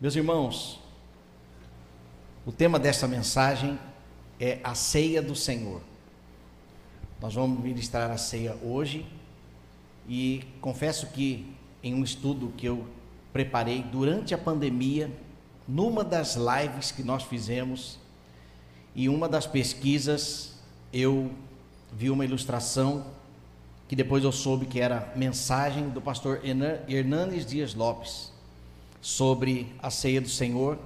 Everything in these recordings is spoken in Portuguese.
Meus irmãos, o tema desta mensagem é a ceia do Senhor. Nós vamos ministrar a ceia hoje e confesso que em um estudo que eu preparei durante a pandemia, numa das lives que nós fizemos e uma das pesquisas, eu vi uma ilustração que depois eu soube que era mensagem do pastor Hernanes Dias Lopes sobre a ceia do Senhor,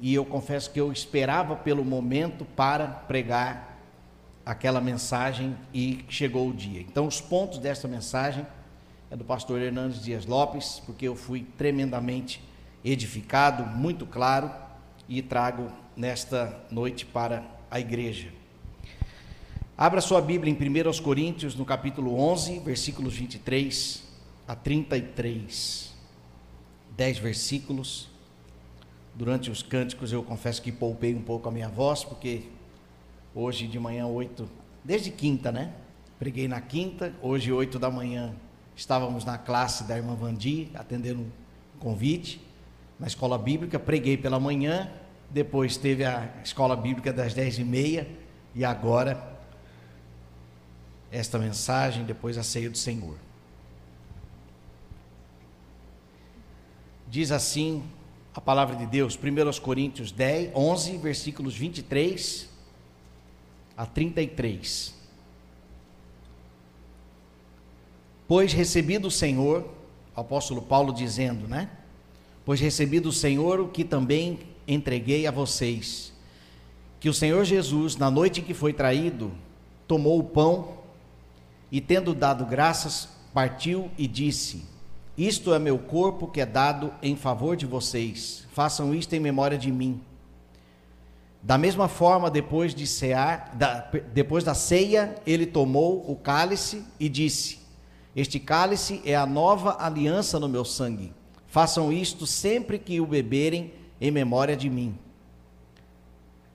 e eu confesso que eu esperava pelo momento para pregar aquela mensagem e chegou o dia. Então, os pontos desta mensagem é do pastor Hernandes Dias Lopes, porque eu fui tremendamente edificado, muito claro, e trago nesta noite para a igreja. Abra sua Bíblia em 1 Coríntios, no capítulo 11, versículos 23 a 33 dez versículos. Durante os cânticos eu confesso que poupei um pouco a minha voz, porque hoje de manhã, oito, desde quinta, né? Preguei na quinta, hoje, oito da manhã, estávamos na classe da irmã Vandi, atendendo um convite, na escola bíblica, preguei pela manhã, depois teve a escola bíblica das dez e meia, e agora esta mensagem, depois a ceia do Senhor. Diz assim a palavra de Deus, 1 Coríntios 10, 11, versículos 23 a 33. Pois recebi do Senhor, o apóstolo Paulo dizendo, né? Pois recebi do Senhor o que também entreguei a vocês, que o Senhor Jesus, na noite em que foi traído, tomou o pão e, tendo dado graças, partiu e disse: isto é meu corpo que é dado em favor de vocês. Façam isto em memória de mim. Da mesma forma, depois de cear, da, depois da ceia, ele tomou o cálice e disse: Este cálice é a nova aliança no meu sangue. Façam isto sempre que o beberem em memória de mim.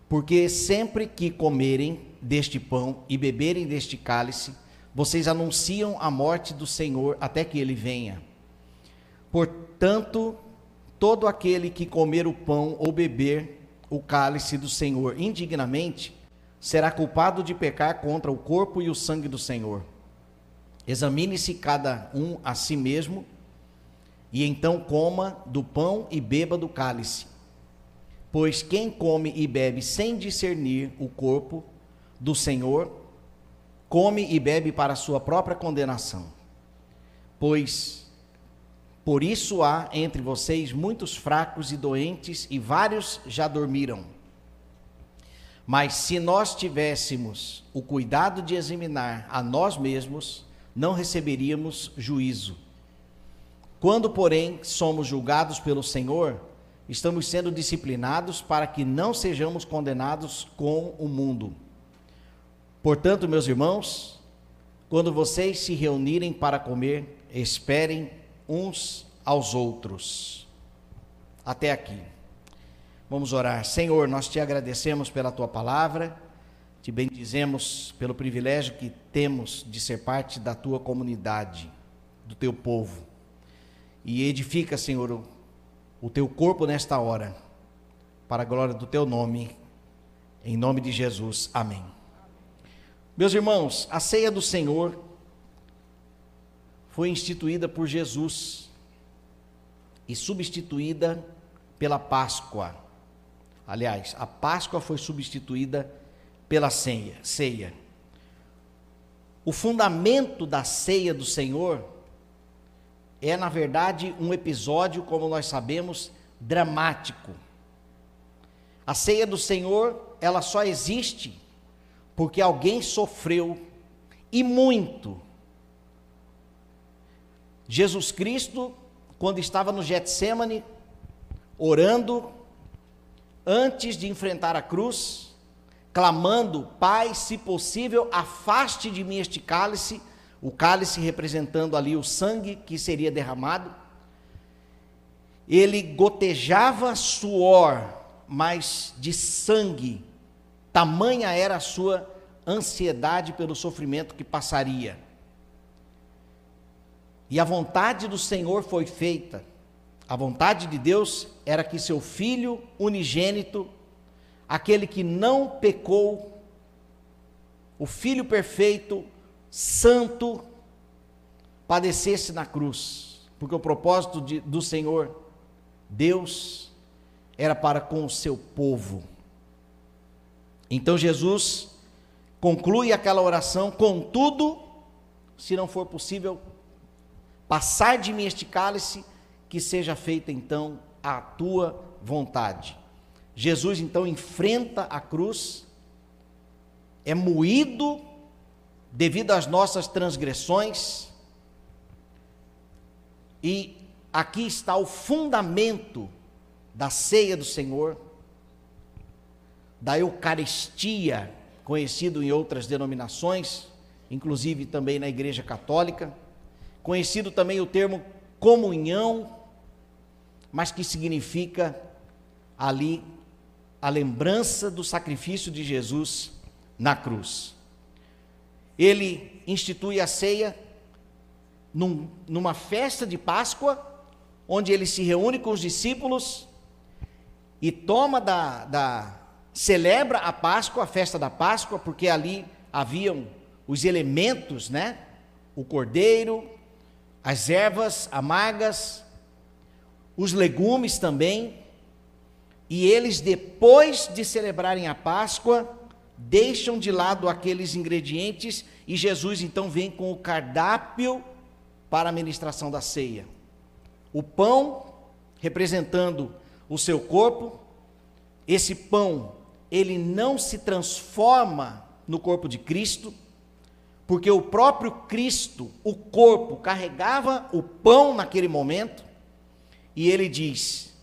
Porque sempre que comerem deste pão e beberem deste cálice, vocês anunciam a morte do Senhor até que ele venha. Portanto, todo aquele que comer o pão ou beber o cálice do Senhor indignamente, será culpado de pecar contra o corpo e o sangue do Senhor. Examine-se cada um a si mesmo, e então coma do pão e beba do cálice. Pois quem come e bebe sem discernir o corpo do Senhor, come e bebe para sua própria condenação. Pois por isso há entre vocês muitos fracos e doentes, e vários já dormiram. Mas se nós tivéssemos o cuidado de examinar a nós mesmos, não receberíamos juízo. Quando, porém, somos julgados pelo Senhor, estamos sendo disciplinados para que não sejamos condenados com o mundo. Portanto, meus irmãos, quando vocês se reunirem para comer, esperem uns aos outros. Até aqui. Vamos orar. Senhor, nós te agradecemos pela tua palavra, te bendizemos pelo privilégio que temos de ser parte da tua comunidade, do teu povo. E edifica, Senhor, o, teu corpo nesta hora, para a glória do teu nome, em nome de Jesus. Amém. Meus irmãos, a ceia do Senhor foi instituída por Jesus e substituída pela Páscoa. Aliás, a Páscoa foi substituída pela ceia. ceia. O fundamento da ceia do Senhor é, na verdade, um episódio, como nós sabemos, dramático. A ceia do Senhor, ela só existe porque alguém sofreu e muito Jesus Cristo, quando estava no Getsemane, orando, antes de enfrentar a cruz, clamando: Pai, se possível, afaste de mim este cálice, o cálice representando ali o sangue que seria derramado. Ele gotejava suor, mas de sangue, tamanha era a sua ansiedade pelo sofrimento que passaria. E a vontade do Senhor foi feita. A vontade de Deus era que seu filho unigênito, aquele que não pecou, o filho perfeito, santo, padecesse na cruz, porque o propósito de, do Senhor, Deus, era para com o seu povo. Então Jesus conclui aquela oração, contudo, se não for possível passar de mim este cálice, que seja feita então a tua vontade. Jesus então enfrenta a cruz, é moído devido às nossas transgressões, e aqui está o fundamento da ceia do Senhor, da Eucaristia, conhecido em outras denominações, inclusive também na Igreja Católica, conhecido também o termo comunhão, mas que significa ali a lembrança do sacrifício de Jesus na cruz. Ele institui a ceia num, numa festa de Páscoa, onde ele se reúne com os discípulos e toma da, da celebra a Páscoa, a festa da Páscoa, porque ali haviam os elementos, né? O cordeiro, as ervas amargas, os legumes também, e eles, depois de celebrarem a Páscoa, deixam de lado aqueles ingredientes e Jesus então vem com o cardápio para a ministração da ceia. O pão representando o seu corpo, esse pão, ele não se transforma no corpo de Cristo, porque o próprio Cristo, o corpo, carregava o pão naquele momento, e ele diz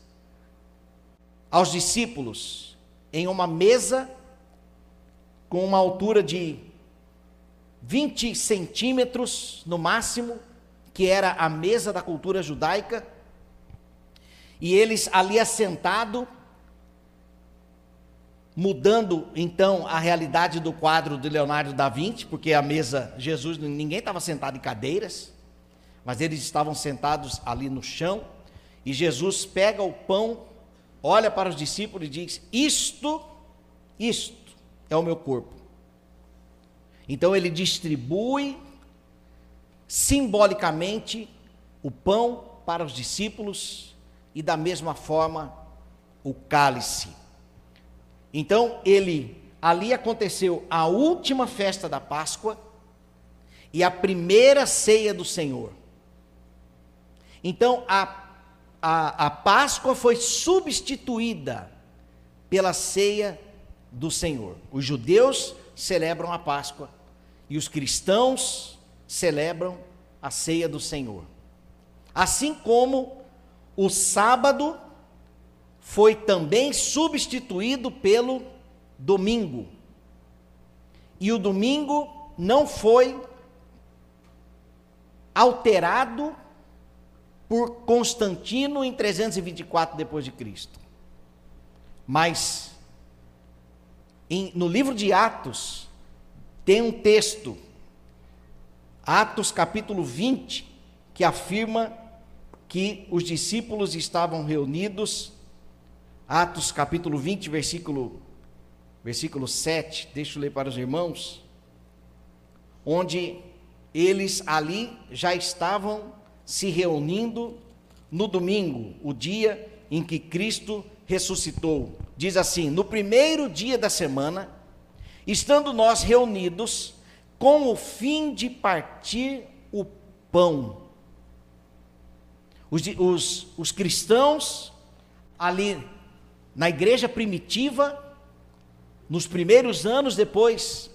aos discípulos, em uma mesa com uma altura de 20 centímetros no máximo, que era a mesa da cultura judaica, e eles ali assentado, mudando então a realidade do quadro de Leonardo da Vinci, porque a mesa, Jesus, ninguém estava sentado em cadeiras, mas eles estavam sentados ali no chão, e Jesus pega o pão, olha para os discípulos e diz: Isto, isto é o meu corpo. Então ele distribui simbolicamente o pão para os discípulos e da mesma forma o cálice. Então ele ali aconteceu a última festa da Páscoa e a primeira ceia do Senhor. Então a, a, a Páscoa foi substituída pela ceia do Senhor. Os judeus celebram a Páscoa e os cristãos celebram a ceia do Senhor. Assim como o sábado foi também substituído pelo domingo. E o domingo não foi alterado por Constantino em 324 depois de Cristo. Mas em, no livro de Atos tem um texto Atos capítulo 20, que afirma que os discípulos estavam reunidos. Atos capítulo 20, versículo, versículo 7, deixa eu ler para os irmãos. Onde eles ali já estavam se reunindo no domingo, o dia em que Cristo ressuscitou. Diz assim: No primeiro dia da semana, estando nós reunidos, com o fim de partir o pão. Os, os, os cristãos, ali na igreja primitiva, nos primeiros anos depois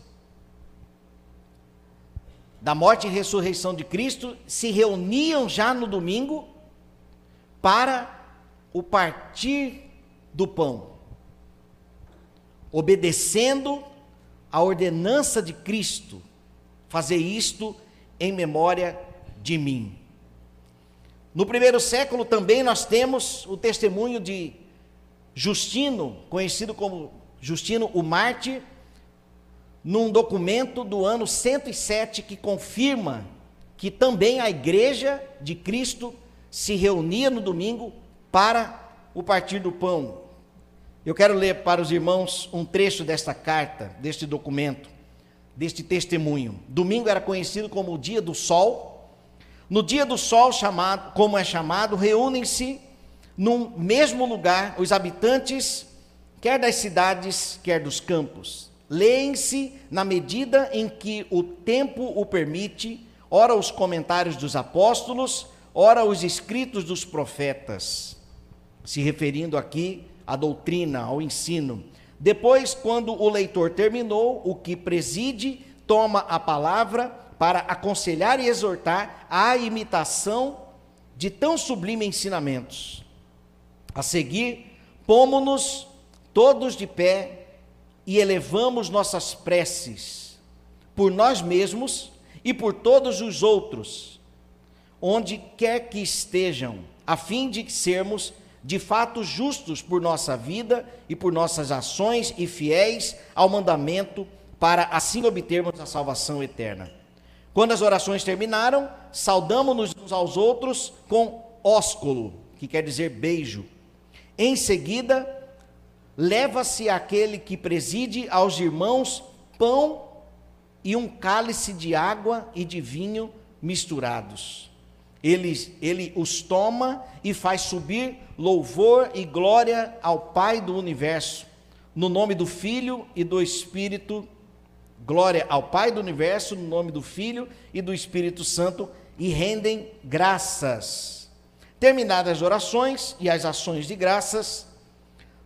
da morte e ressurreição de Cristo, se reuniam já no domingo para o partir do pão, obedecendo a ordenança de Cristo, fazer isto em memória de mim. No primeiro século também nós temos o testemunho de Justino, conhecido como Justino o Mártir, num documento do ano 107 que confirma que também a igreja de Cristo se reunia no domingo para o partir do pão. Eu quero ler para os irmãos um trecho desta carta, deste documento, deste testemunho. Domingo era conhecido como o dia do sol. No dia do sol, chamado, como é chamado, reúnem-se num mesmo lugar os habitantes, quer das cidades, quer dos campos. Leem-se na medida em que o tempo o permite, ora os comentários dos apóstolos, ora os escritos dos profetas, se referindo aqui à doutrina, ao ensino. Depois, quando o leitor terminou, o que preside toma a palavra para aconselhar e exortar à imitação de tão sublimes ensinamentos. A seguir, pomo-nos todos de pé e elevamos nossas preces por nós mesmos e por todos os outros, onde quer que estejam, a fim de sermos de fato justos por nossa vida e por nossas ações e fiéis ao mandamento, para assim obtermos a salvação eterna. Quando as orações terminaram, saudamos-nos uns aos outros com ósculo, que quer dizer beijo. Em seguida, leva-se aquele que preside aos irmãos pão e um cálice de água e de vinho misturados. Ele, ele os toma e faz subir louvor e glória ao Pai do universo, no nome do Filho e do Espírito. Glória ao Pai do universo, no nome do Filho e do Espírito Santo, e rendem graças Terminadas as orações e as ações de graças,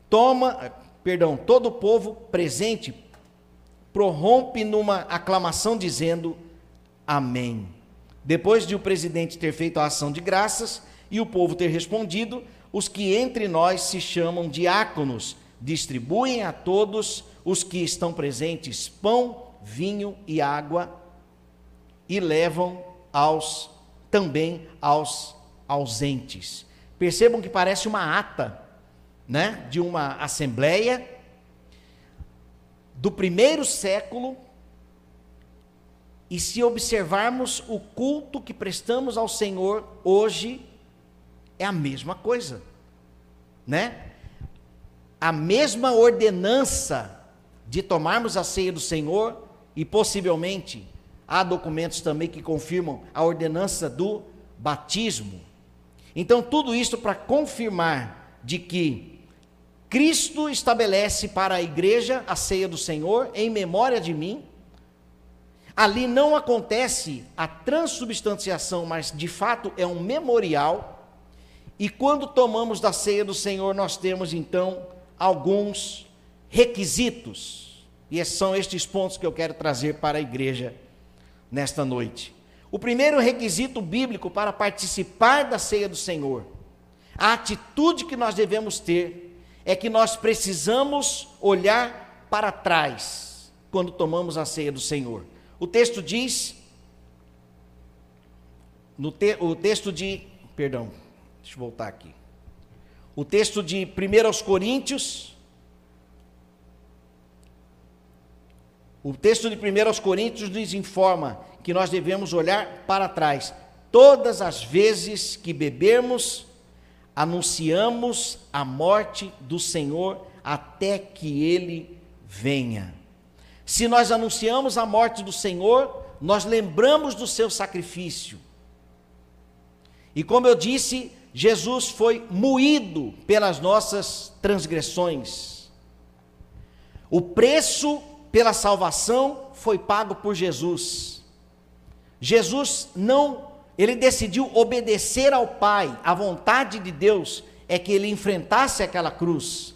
toma, perdão, todo o povo presente prorrompe numa aclamação dizendo amém. Depois de o presidente ter feito a ação de graças e o povo ter respondido, os que entre nós se chamam diáconos distribuem a todos os que estão presentes pão, vinho e água e levam aos também aos ausentes. Percebam que parece uma ata, né, de uma assembleia do primeiro século. E se observarmos o culto que prestamos ao Senhor hoje, é a mesma coisa, né? A mesma ordenança de tomarmos a ceia do Senhor e possivelmente há documentos também que confirmam a ordenança do batismo. Então, tudo isso para confirmar de que Cristo estabelece para a igreja a ceia do Senhor em memória de mim. Ali não acontece a transubstanciação, mas de fato é um memorial. E quando tomamos da ceia do Senhor, nós temos então alguns requisitos. E são estes pontos que eu quero trazer para a igreja nesta noite. O primeiro requisito bíblico para participar da ceia do Senhor, a atitude que nós devemos ter, é que nós precisamos olhar para trás quando tomamos a ceia do Senhor. O texto diz, no te, o texto de, perdão, deixa eu voltar aqui. O texto de 1 Coríntios, o texto de 1 Coríntios nos informa que nós devemos olhar para trás. Todas as vezes que bebermos, anunciamos a morte do Senhor até que ele venha. Se nós anunciamos a morte do Senhor, nós lembramos do seu sacrifício. E como eu disse, Jesus foi moído pelas nossas transgressões. O preço pela salvação foi pago por Jesus. Jesus não, ele decidiu obedecer ao Pai, a vontade de Deus é que ele enfrentasse aquela cruz.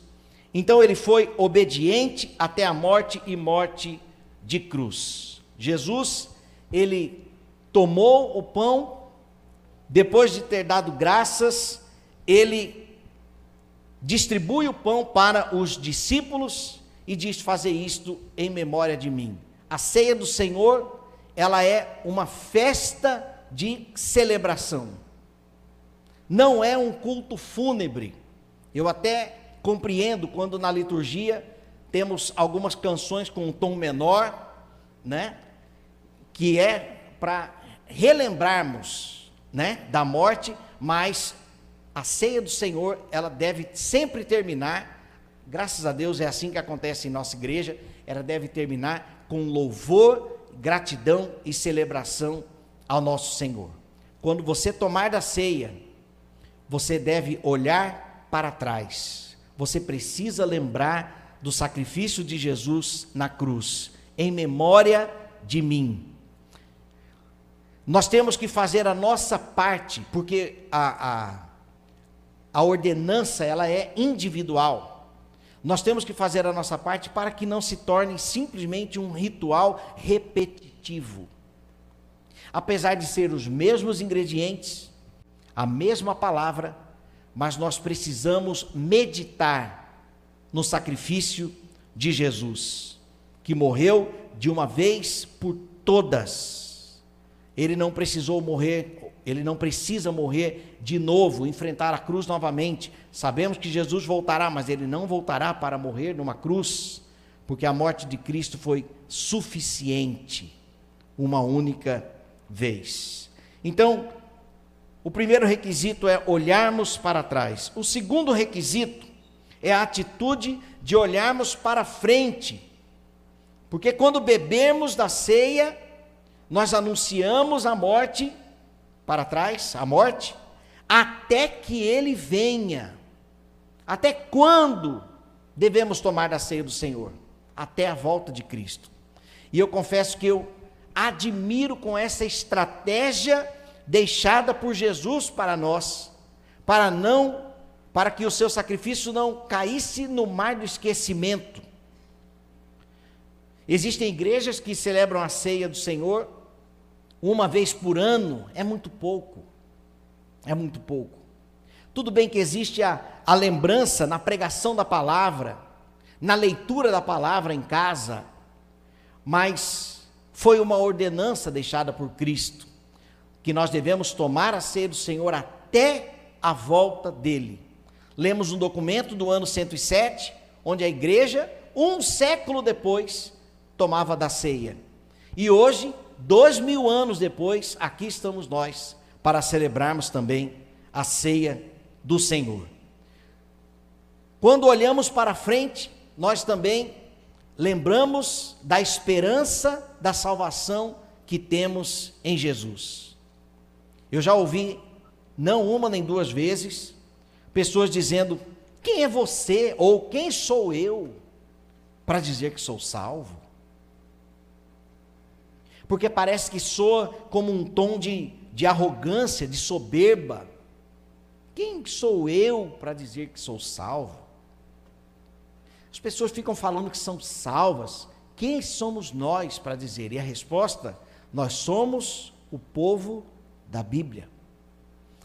Então ele foi obediente até a morte e morte de cruz. Jesus, ele tomou o pão, depois de ter dado graças, ele distribui o pão para os discípulos e diz: Fazer isto em memória de mim. A ceia do Senhor ela é uma festa de celebração. Não é um culto fúnebre. Eu até compreendo quando na liturgia temos algumas canções com um tom menor, né? Que é para relembrarmos, né, da morte, mas a ceia do Senhor, ela deve sempre terminar, graças a Deus é assim que acontece em nossa igreja, ela deve terminar com louvor, gratidão e celebração ao nosso Senhor. Quando você tomar da ceia, você deve olhar para trás. Você precisa lembrar do sacrifício de Jesus na cruz, em memória de mim. Nós temos que fazer a nossa parte, porque a, a, a ordenança ela é individual. Nós temos que fazer a nossa parte para que não se torne simplesmente um ritual repetitivo. Apesar de ser os mesmos ingredientes, a mesma palavra, mas nós precisamos meditar no sacrifício de Jesus, que morreu de uma vez por todas ele não precisou morrer, ele não precisa morrer de novo, enfrentar a cruz novamente. Sabemos que Jesus voltará, mas ele não voltará para morrer numa cruz, porque a morte de Cristo foi suficiente uma única vez. Então, o primeiro requisito é olharmos para trás. O segundo requisito é a atitude de olharmos para frente. Porque quando bebemos da ceia, nós anunciamos a morte para trás, a morte, até que ele venha. Até quando devemos tomar da ceia do Senhor? Até a volta de Cristo. E eu confesso que eu admiro com essa estratégia deixada por Jesus para nós, para não para que o seu sacrifício não caísse no mar do esquecimento. Existem igrejas que celebram a ceia do Senhor uma vez por ano, é muito pouco. É muito pouco. Tudo bem que existe a, a lembrança na pregação da palavra, na leitura da palavra em casa, mas foi uma ordenança deixada por Cristo, que nós devemos tomar a ceia do Senhor até a volta dele. Lemos um documento do ano 107, onde a igreja, um século depois, tomava da ceia. E hoje, dois mil anos depois, aqui estamos nós para celebrarmos também a ceia do Senhor. Quando olhamos para frente, nós também lembramos da esperança da salvação que temos em Jesus. Eu já ouvi, não uma nem duas vezes, pessoas dizendo: quem é você ou quem sou eu para dizer que sou salvo? Porque parece que soa como um tom de, de arrogância, de soberba. Quem sou eu para dizer que sou salvo? As pessoas ficam falando que são salvas. Quem somos nós para dizer? E a resposta: nós somos o povo da Bíblia.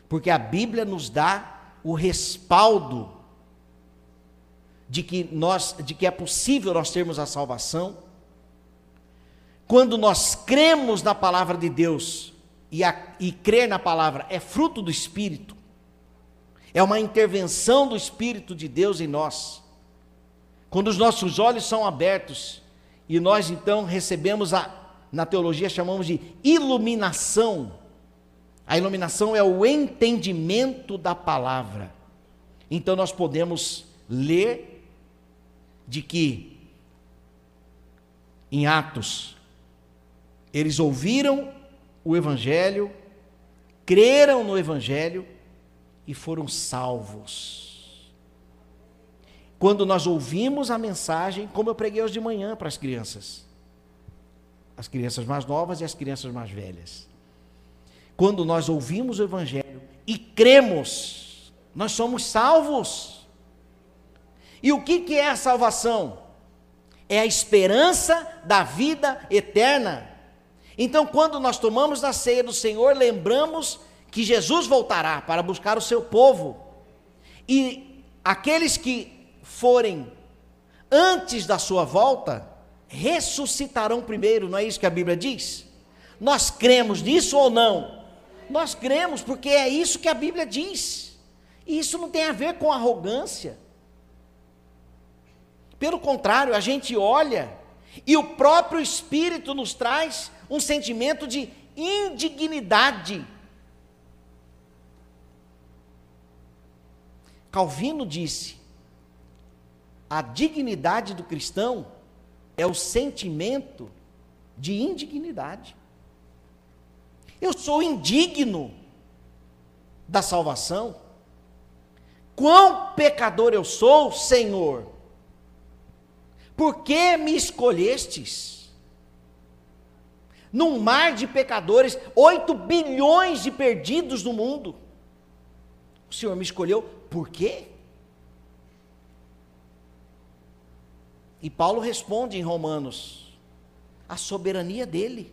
Porque a Bíblia nos dá o respaldo de que nós, de que é possível nós termos a salvação quando nós cremos na palavra de Deus, e, a, e crer na palavra é fruto do Espírito, é uma intervenção do Espírito de Deus em nós. Quando os nossos olhos são abertos e nós então recebemos a, na teologia chamamos de iluminação. A iluminação é o entendimento da palavra. Então nós podemos ler de que em Atos eles ouviram o Evangelho, creram no Evangelho e foram salvos. Quando nós ouvimos a mensagem, como eu preguei hoje de manhã para as crianças, as crianças mais novas e as crianças mais velhas. Quando nós ouvimos o Evangelho e cremos, nós somos salvos. E o que, que é a salvação? É a esperança da vida eterna. Então, quando nós tomamos a ceia do Senhor, lembramos que Jesus voltará para buscar o seu povo. E aqueles que forem antes da sua volta, ressuscitarão primeiro, não é isso que a Bíblia diz? Nós cremos nisso ou não? Nós cremos porque é isso que a Bíblia diz. E isso não tem a ver com arrogância. Pelo contrário, a gente olha e o próprio Espírito nos traz um sentimento de indignidade. Calvino disse: a dignidade do cristão é o sentimento de indignidade. Eu sou indigno da salvação. Quão pecador eu sou, Senhor! Por que me escolhestes? Num mar de pecadores, 8 bilhões de perdidos no mundo. O Senhor me escolheu por quê? E Paulo responde em Romanos: a soberania dele.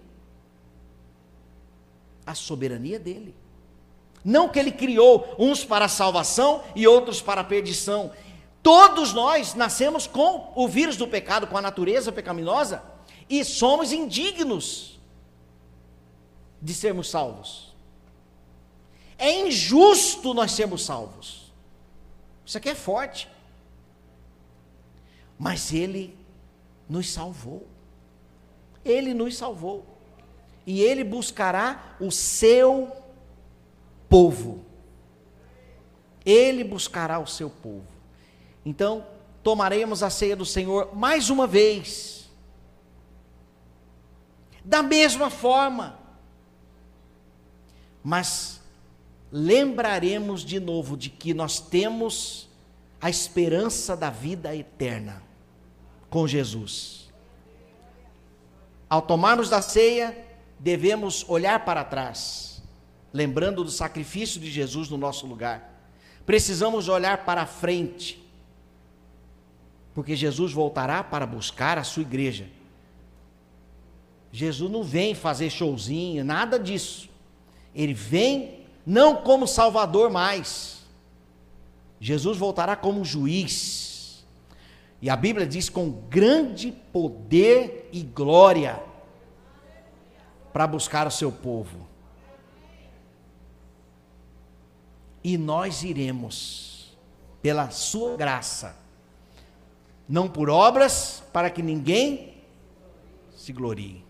A soberania dele. Não que ele criou uns para salvação e outros para perdição. Todos nós nascemos com o vírus do pecado, com a natureza pecaminosa, e somos indignos de sermos salvos. É injusto nós sermos salvos. Isso aqui é forte. Mas Ele nos salvou. Ele nos salvou. E Ele buscará o seu povo. Ele buscará o seu povo. Então, tomaremos a ceia do Senhor mais uma vez. Da mesma forma. Mas lembraremos de novo de que nós temos a esperança da vida eterna com Jesus. Ao tomarmos da ceia, devemos olhar para trás, lembrando do sacrifício de Jesus no nosso lugar. Precisamos olhar para frente, porque Jesus voltará para buscar a sua igreja. Jesus não vem fazer showzinho, nada disso. Ele vem não como Salvador mais. Jesus voltará como juiz e a Bíblia diz com grande poder e glória para buscar o seu povo. E nós iremos, pela sua graça, não por obras, para que ninguém se glorie,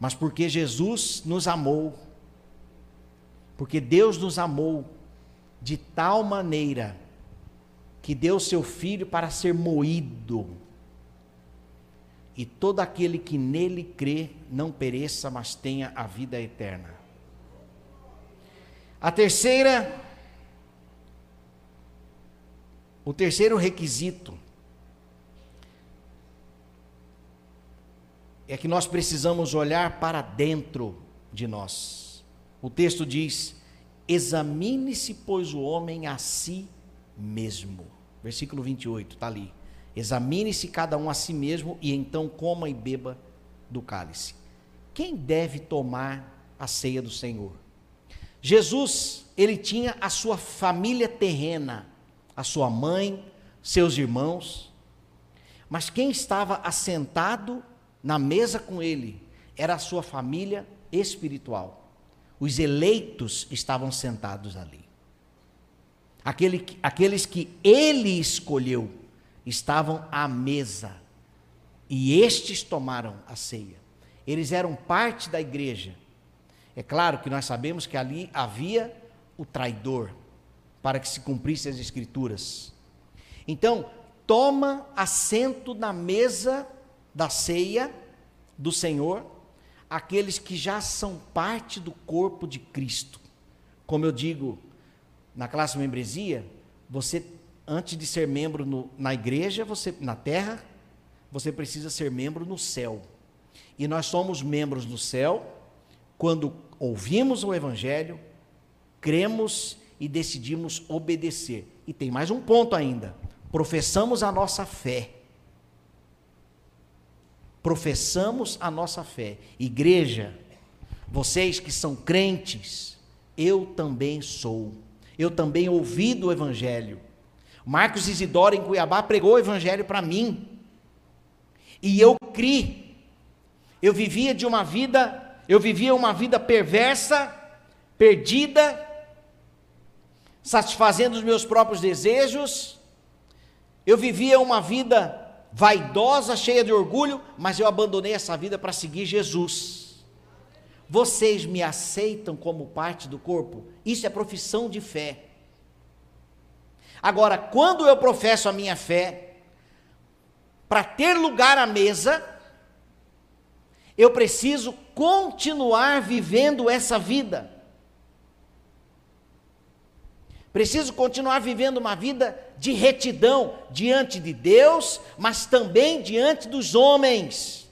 mas porque Jesus nos amou, porque Deus nos amou de tal maneira que deu seu filho para ser moído, e todo aquele que nele crê não pereça, mas tenha a vida eterna. A terceira, o terceiro requisito é que nós precisamos olhar para dentro de nós. O texto diz: examine-se, pois, o homem a si mesmo. Versículo 28, está ali. Examine-se cada um a si mesmo e então coma e beba do cálice. Quem deve tomar a ceia do Senhor? Jesus, ele tinha a sua família terrena, a sua mãe, seus irmãos, mas quem estava assentado na mesa com ele era a sua família espiritual. Os eleitos estavam sentados ali. Aquele, aqueles que ele escolheu estavam à mesa e estes tomaram a ceia. Eles eram parte da igreja. É claro que nós sabemos que ali havia o traidor para que se cumprissem as escrituras. Então, toma assento na mesa da ceia do Senhor aqueles que já são parte do corpo de Cristo. Como eu digo, na classe membresia, você, antes de ser membro no, na igreja, você na terra, você precisa ser membro no céu. E nós somos membros no céu quando ouvimos o Evangelho, cremos e decidimos obedecer. E tem mais um ponto ainda: professamos a nossa fé. Professamos a nossa fé. Igreja, vocês que são crentes, eu também sou eu também ouvi do Evangelho. Marcos Isidoro, em Cuiabá, pregou o Evangelho para mim. E eu criei. Eu vivia de uma vida, eu vivia uma vida perversa, perdida, satisfazendo os meus próprios desejos. Eu vivia uma vida vaidosa, cheia de orgulho, mas eu abandonei essa vida para seguir Jesus. Vocês me aceitam como parte do corpo? Isso é profissão de fé. Agora, quando eu professo a minha fé, para ter lugar à mesa, eu preciso continuar vivendo essa vida. Preciso continuar vivendo uma vida de retidão diante de Deus, mas também diante dos homens.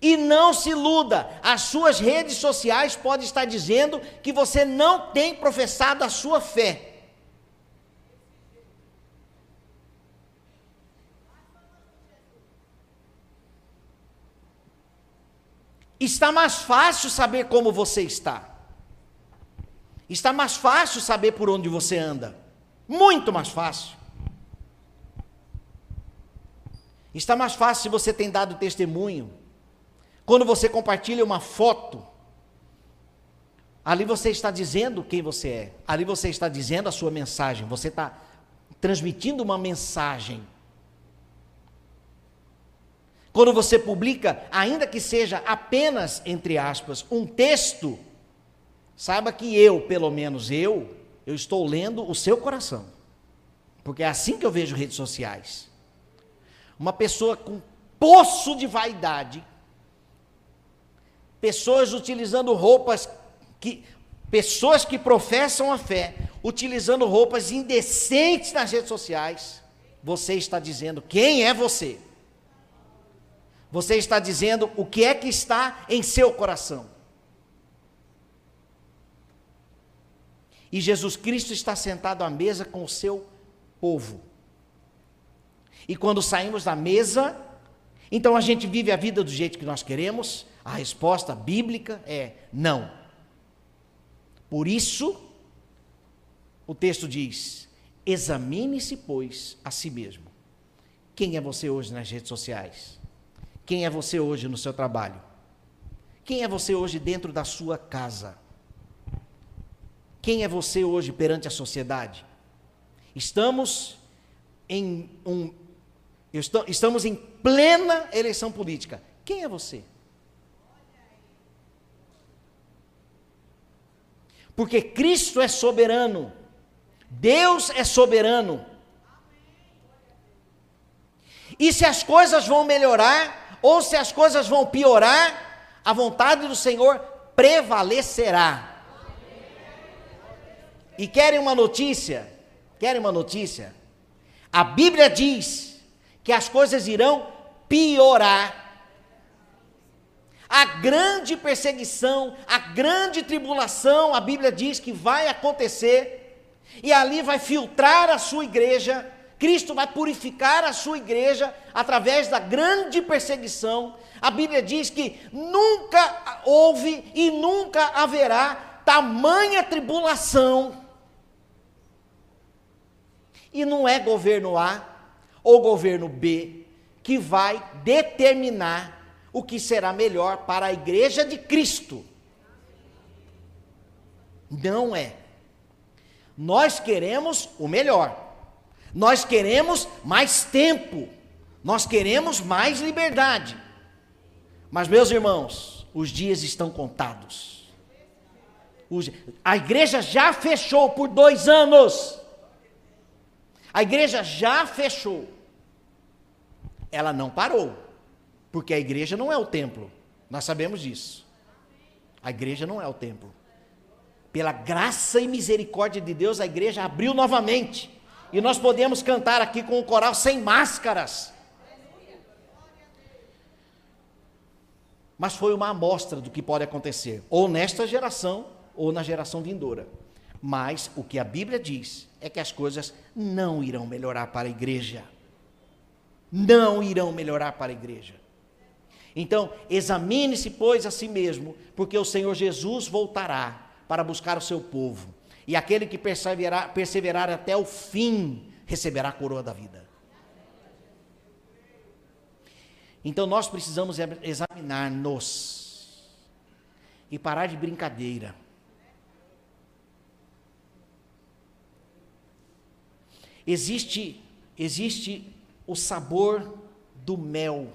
E não se iluda, as suas redes sociais podem estar dizendo que você não tem professado a sua fé. Está mais fácil saber como você está. Está mais fácil saber por onde você anda. Muito mais fácil. Está mais fácil se você tem dado testemunho. Quando você compartilha uma foto, ali você está dizendo quem você é. Ali você está dizendo a sua mensagem. Você está transmitindo uma mensagem. Quando você publica, ainda que seja apenas, entre aspas, um texto, saiba que eu, pelo menos eu, eu estou lendo o seu coração. Porque é assim que eu vejo redes sociais. Uma pessoa com poço de vaidade, pessoas utilizando roupas que pessoas que professam a fé, utilizando roupas indecentes nas redes sociais, você está dizendo quem é você? Você está dizendo o que é que está em seu coração. E Jesus Cristo está sentado à mesa com o seu povo. E quando saímos da mesa, então a gente vive a vida do jeito que nós queremos? A resposta bíblica é não. Por isso, o texto diz: examine-se, pois, a si mesmo. Quem é você hoje nas redes sociais? Quem é você hoje no seu trabalho? Quem é você hoje dentro da sua casa? Quem é você hoje perante a sociedade? Estamos em um estamos em plena eleição política. Quem é você? Porque Cristo é soberano. Deus é soberano. E se as coisas vão melhorar, ou se as coisas vão piorar, a vontade do Senhor prevalecerá. E querem uma notícia? Querem uma notícia? A Bíblia diz que as coisas irão piorar. A grande perseguição, a grande tribulação, a Bíblia diz que vai acontecer, e ali vai filtrar a sua igreja, Cristo vai purificar a sua igreja através da grande perseguição. A Bíblia diz que nunca houve e nunca haverá tamanha tribulação. E não é governo A ou governo B que vai determinar o que será melhor para a igreja de Cristo. Não é. Nós queremos o melhor. Nós queremos mais tempo, nós queremos mais liberdade. Mas, meus irmãos, os dias estão contados. A igreja já fechou por dois anos. A igreja já fechou. Ela não parou, porque a igreja não é o templo. Nós sabemos disso. A igreja não é o templo. Pela graça e misericórdia de Deus, a igreja abriu novamente. E nós podemos cantar aqui com o coral sem máscaras. Mas foi uma amostra do que pode acontecer, ou nesta geração, ou na geração vindoura. Mas o que a Bíblia diz é que as coisas não irão melhorar para a igreja. Não irão melhorar para a igreja. Então, examine-se, pois, a si mesmo, porque o Senhor Jesus voltará para buscar o seu povo e aquele que perseverar, perseverar até o fim receberá a coroa da vida. Então nós precisamos examinar-nos e parar de brincadeira. Existe, existe o sabor do mel.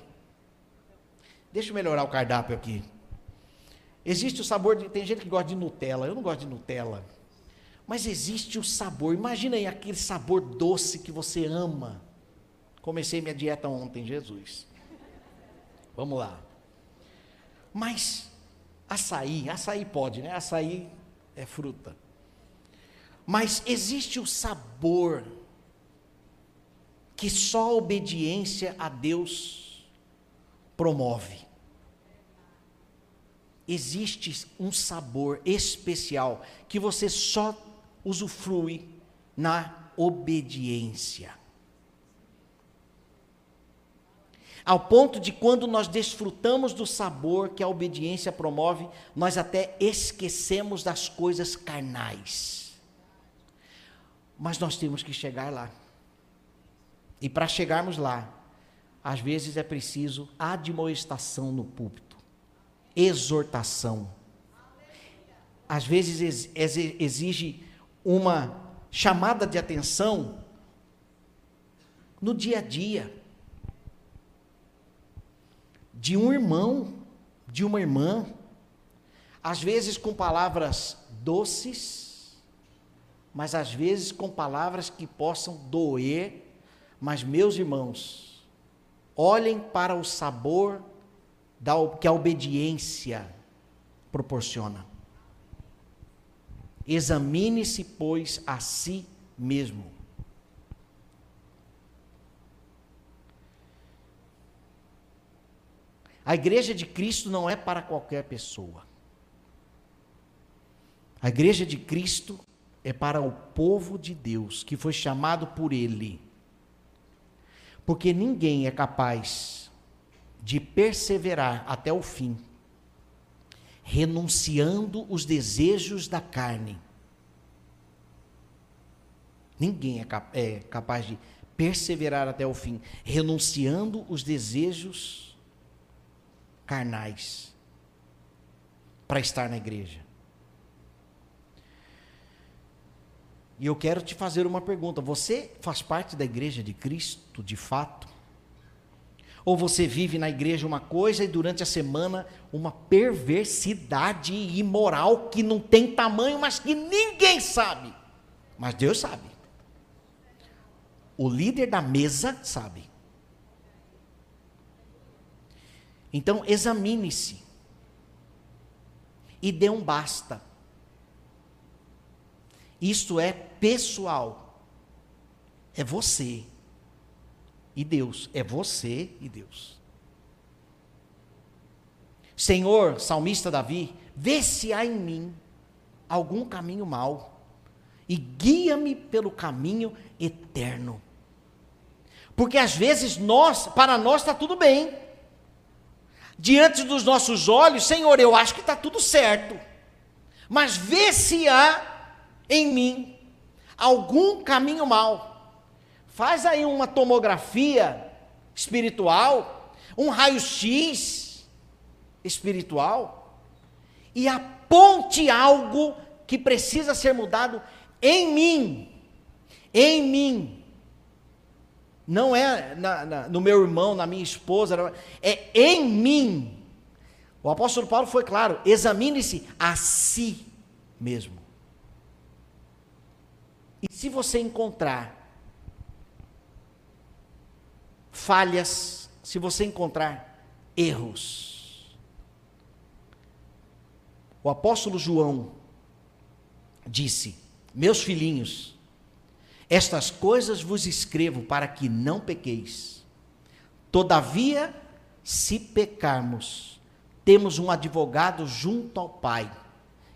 Deixa eu melhorar o cardápio aqui. Existe o sabor de. Tem gente que gosta de Nutella. Eu não gosto de Nutella. Mas existe o sabor. Imagina aí aquele sabor doce que você ama. Comecei minha dieta ontem, Jesus. Vamos lá. Mas açaí, açaí pode, né? Açaí é fruta. Mas existe o sabor que só a obediência a Deus promove. Existe um sabor especial que você só usufrui na obediência. Ao ponto de quando nós desfrutamos do sabor que a obediência promove, nós até esquecemos das coisas carnais. Mas nós temos que chegar lá. E para chegarmos lá, às vezes é preciso admoestação no púlpito, exortação. Às vezes exige uma chamada de atenção no dia a dia de um irmão, de uma irmã, às vezes com palavras doces, mas às vezes com palavras que possam doer. Mas, meus irmãos, olhem para o sabor da, que a obediência proporciona. Examine-se, pois, a si mesmo. A igreja de Cristo não é para qualquer pessoa. A igreja de Cristo é para o povo de Deus, que foi chamado por Ele. Porque ninguém é capaz de perseverar até o fim, renunciando os desejos da carne. Ninguém é, cap é capaz de perseverar até o fim, renunciando os desejos carnais para estar na igreja. E eu quero te fazer uma pergunta: você faz parte da igreja de Cristo de fato? Ou você vive na igreja uma coisa e durante a semana uma perversidade imoral que não tem tamanho, mas que ninguém sabe. Mas Deus sabe. O líder da mesa sabe. Então, examine-se e dê um basta. Isto é pessoal. É você e Deus. É você e Deus. Senhor, salmista Davi, vê se há em mim algum caminho mau e guia-me pelo caminho eterno. Porque às vezes nós, para nós está tudo bem diante dos nossos olhos, Senhor, eu acho que está tudo certo, mas vê se há em mim algum caminho mal. Faz aí uma tomografia espiritual, um raio-x espiritual, e aponte algo que precisa ser mudado em mim. Em mim. Não é na, na, no meu irmão, na minha esposa, é em mim. O apóstolo Paulo foi claro: examine-se a si mesmo. E se você encontrar falhas, se você encontrar erros, o apóstolo João disse: Meus filhinhos, estas coisas vos escrevo para que não pequeis. Todavia, se pecarmos, temos um advogado junto ao Pai,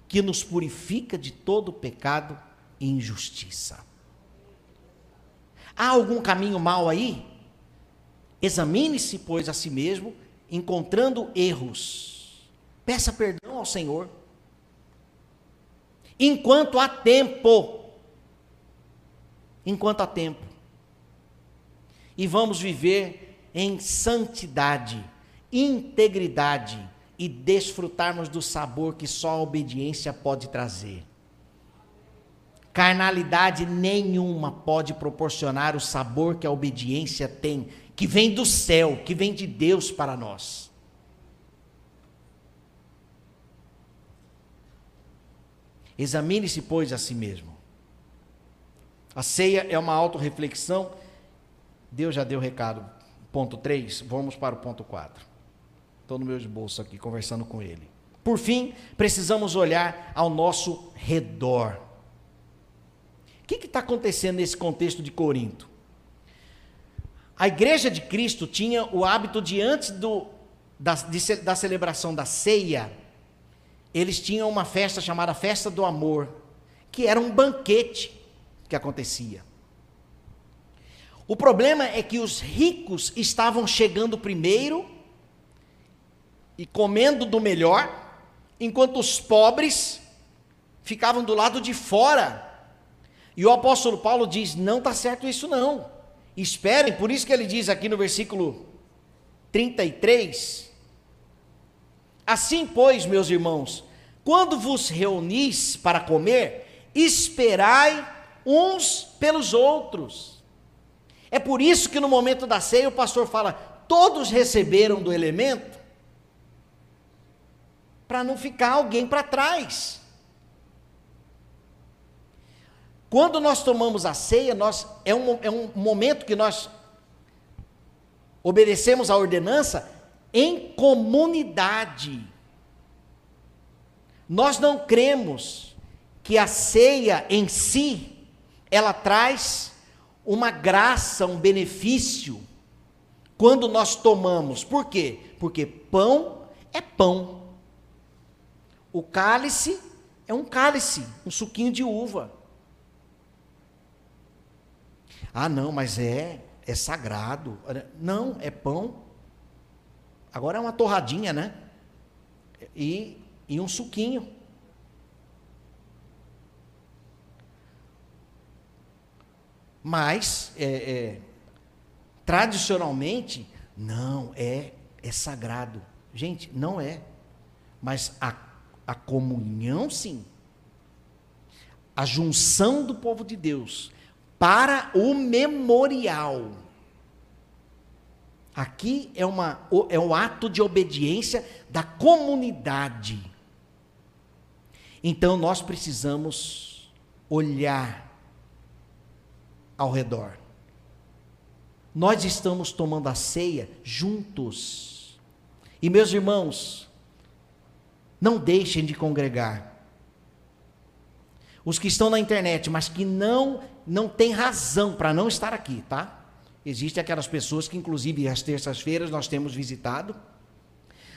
que nos purifica de todo pecado injustiça. Há algum caminho mal aí? Examine-se, pois, a si mesmo, encontrando erros. Peça perdão ao Senhor. Enquanto há tempo, enquanto há tempo. E vamos viver em santidade, integridade e desfrutarmos do sabor que só a obediência pode trazer. Carnalidade nenhuma pode proporcionar o sabor que a obediência tem, que vem do céu, que vem de Deus para nós. Examine-se, pois, a si mesmo A ceia é uma autorreflexão. Deus já deu o recado. Ponto 3, vamos para o ponto 4. Estou no meu bolso aqui conversando com ele. Por fim, precisamos olhar ao nosso redor. O que está acontecendo nesse contexto de Corinto? A igreja de Cristo tinha o hábito de, antes do, da, de, da celebração da ceia, eles tinham uma festa chamada Festa do Amor, que era um banquete que acontecia. O problema é que os ricos estavam chegando primeiro e comendo do melhor, enquanto os pobres ficavam do lado de fora. E o apóstolo Paulo diz: não está certo isso não. Esperem, por isso que ele diz aqui no versículo 33: Assim, pois, meus irmãos, quando vos reunis para comer, esperai uns pelos outros. É por isso que no momento da ceia o pastor fala: todos receberam do elemento, para não ficar alguém para trás. Quando nós tomamos a ceia, nós, é, um, é um momento que nós obedecemos a ordenança em comunidade. Nós não cremos que a ceia em si ela traz uma graça, um benefício quando nós tomamos. Por quê? Porque pão é pão. O cálice é um cálice, um suquinho de uva. Ah, não, mas é é sagrado. Não, é pão. Agora é uma torradinha, né? E, e um suquinho. Mas, é, é, tradicionalmente, não, é, é sagrado. Gente, não é. Mas a, a comunhão, sim. A junção do povo de Deus para o memorial. Aqui é, uma, é um ato de obediência da comunidade. Então nós precisamos olhar ao redor. Nós estamos tomando a ceia juntos. E meus irmãos, não deixem de congregar. Os que estão na internet, mas que não não têm razão para não estar aqui, tá? Existem aquelas pessoas que, inclusive, às terças-feiras nós temos visitado,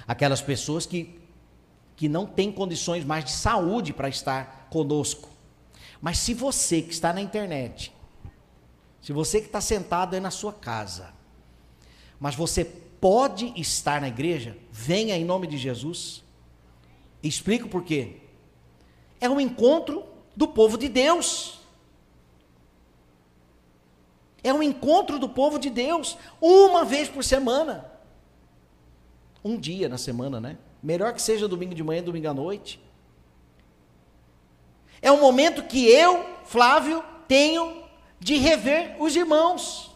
aquelas pessoas que, que não têm condições mais de saúde para estar conosco. Mas se você que está na internet se você que está sentado aí na sua casa, mas você pode estar na igreja, venha em nome de Jesus. Explico por quê. É um encontro do povo de Deus. É um encontro do povo de Deus, uma vez por semana. Um dia na semana, né? Melhor que seja domingo de manhã, domingo à noite. É um momento que eu, Flávio, tenho de rever os irmãos.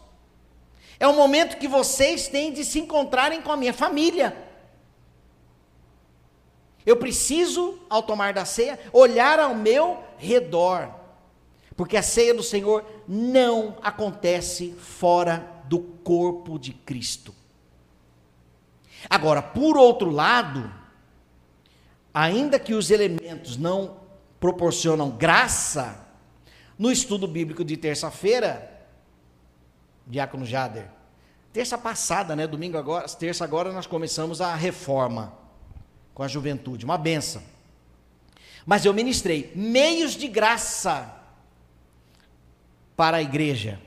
É o momento que vocês têm de se encontrarem com a minha família. Eu preciso, ao tomar da ceia, olhar ao meu redor. Porque a ceia do Senhor não acontece fora do corpo de Cristo. Agora, por outro lado, ainda que os elementos não proporcionam graça, no estudo bíblico de terça-feira, Diácono Jader, terça passada, né, domingo agora, terça agora nós começamos a reforma com a juventude, uma benção. Mas eu ministrei meios de graça para a igreja.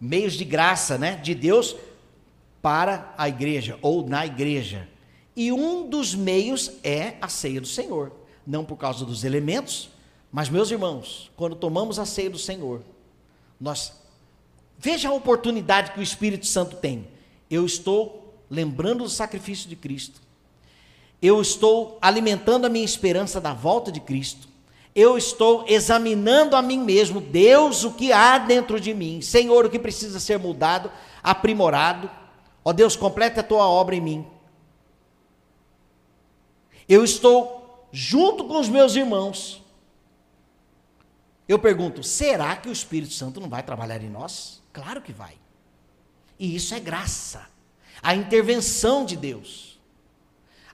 Meios de graça, né, de Deus para a igreja ou na igreja. E um dos meios é a ceia do Senhor, não por causa dos elementos, mas, meus irmãos, quando tomamos a ceia do Senhor, nós. Veja a oportunidade que o Espírito Santo tem. Eu estou lembrando do sacrifício de Cristo. Eu estou alimentando a minha esperança da volta de Cristo. Eu estou examinando a mim mesmo, Deus, o que há dentro de mim. Senhor, o que precisa ser mudado, aprimorado. Ó Deus, completa a tua obra em mim. Eu estou junto com os meus irmãos Eu pergunto: será que o Espírito Santo não vai trabalhar em nós? Claro que vai. E isso é graça, a intervenção de Deus.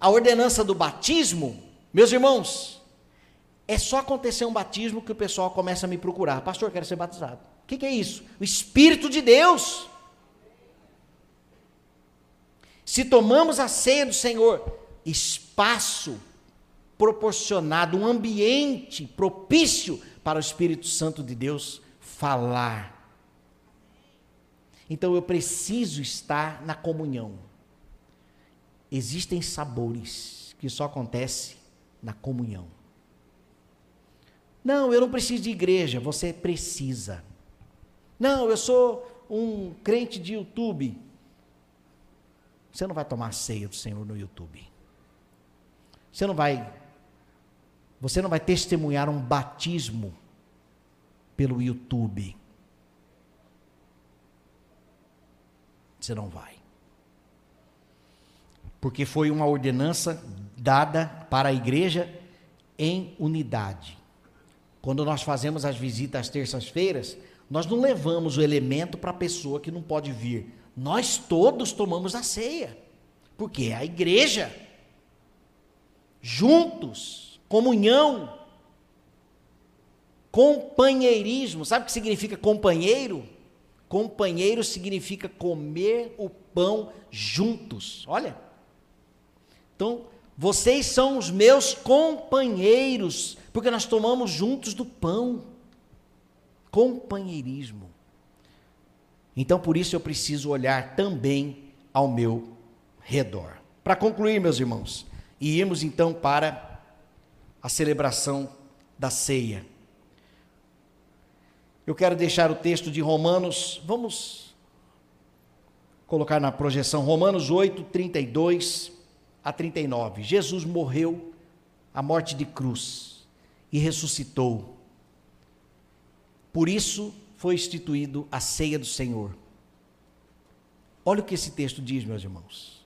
A ordenança do batismo, meus irmãos, é só acontecer um batismo que o pessoal começa a me procurar. Pastor, quero ser batizado. O que, que é isso? O Espírito de Deus. Se tomamos a ceia do Senhor, espaço proporcionado, um ambiente propício para o Espírito Santo de Deus falar. Então eu preciso estar na comunhão. Existem sabores que só acontece na comunhão. Não, eu não preciso de igreja, você precisa. Não, eu sou um crente de YouTube. Você não vai tomar ceia do Senhor no YouTube. Você não vai você não vai testemunhar um batismo pelo YouTube. Você não vai. Porque foi uma ordenança dada para a igreja em unidade. Quando nós fazemos as visitas às terças-feiras, nós não levamos o elemento para a pessoa que não pode vir. Nós todos tomamos a ceia. Porque é a igreja. Juntos, comunhão, companheirismo. Sabe o que significa companheiro? Companheiro significa comer o pão juntos. Olha. Então, vocês são os meus companheiros, porque nós tomamos juntos do pão. Companheirismo. Então, por isso eu preciso olhar também ao meu redor. Para concluir, meus irmãos, e irmos então para a celebração da ceia. Eu quero deixar o texto de Romanos, vamos colocar na projeção, Romanos 8, 32 a 39. Jesus morreu a morte de cruz e ressuscitou. Por isso foi instituído a ceia do Senhor. Olha o que esse texto diz, meus irmãos.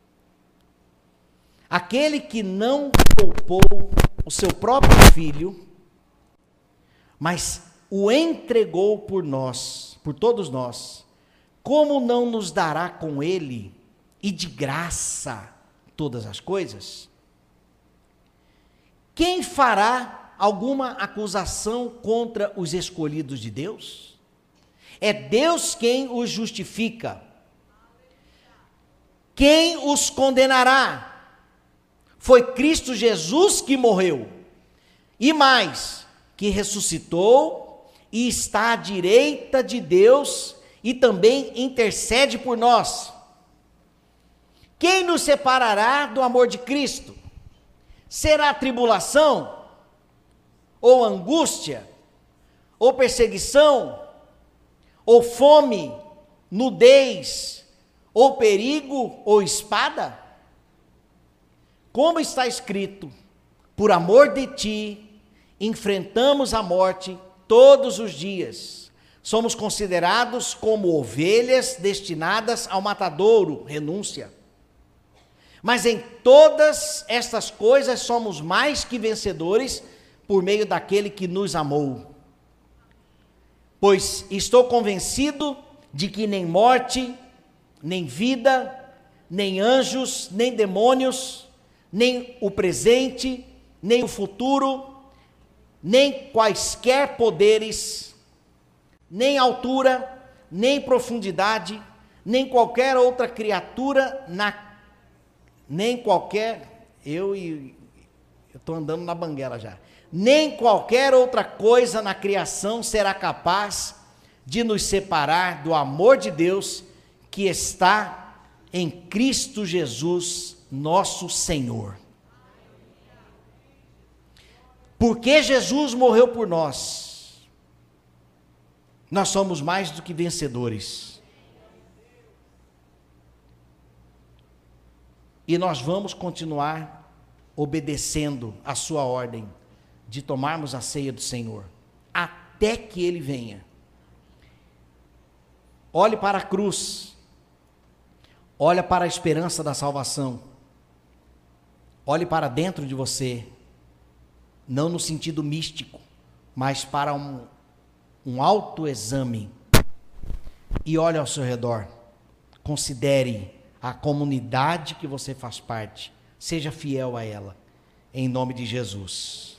Aquele que não poupou o seu próprio filho, mas o entregou por nós, por todos nós, como não nos dará com ele e de graça todas as coisas? Quem fará alguma acusação contra os escolhidos de Deus? É Deus quem os justifica. Quem os condenará? Foi Cristo Jesus que morreu. E mais, que ressuscitou e está à direita de Deus e também intercede por nós. Quem nos separará do amor de Cristo? Será tribulação? Ou angústia? Ou perseguição? Ou fome? Nudez? Ou perigo? Ou espada? Como está escrito: por amor de ti, enfrentamos a morte todos os dias. Somos considerados como ovelhas destinadas ao matadouro, renúncia. Mas em todas estas coisas somos mais que vencedores por meio daquele que nos amou. Pois estou convencido de que nem morte, nem vida, nem anjos, nem demônios, nem o presente, nem o futuro, nem quaisquer poderes, nem altura, nem profundidade, nem qualquer outra criatura na nem qualquer eu e eu estou andando na banguela já. Nem qualquer outra coisa na criação será capaz de nos separar do amor de Deus que está em Cristo Jesus, nosso Senhor. Porque Jesus morreu por nós, nós somos mais do que vencedores. E nós vamos continuar obedecendo a Sua ordem de tomarmos a ceia do Senhor, até que Ele venha. Olhe para a cruz, olhe para a esperança da salvação, olhe para dentro de você não no sentido místico, mas para um, um autoexame e olhe ao seu redor. Considere a comunidade que você faz parte. Seja fiel a ela. Em nome de Jesus.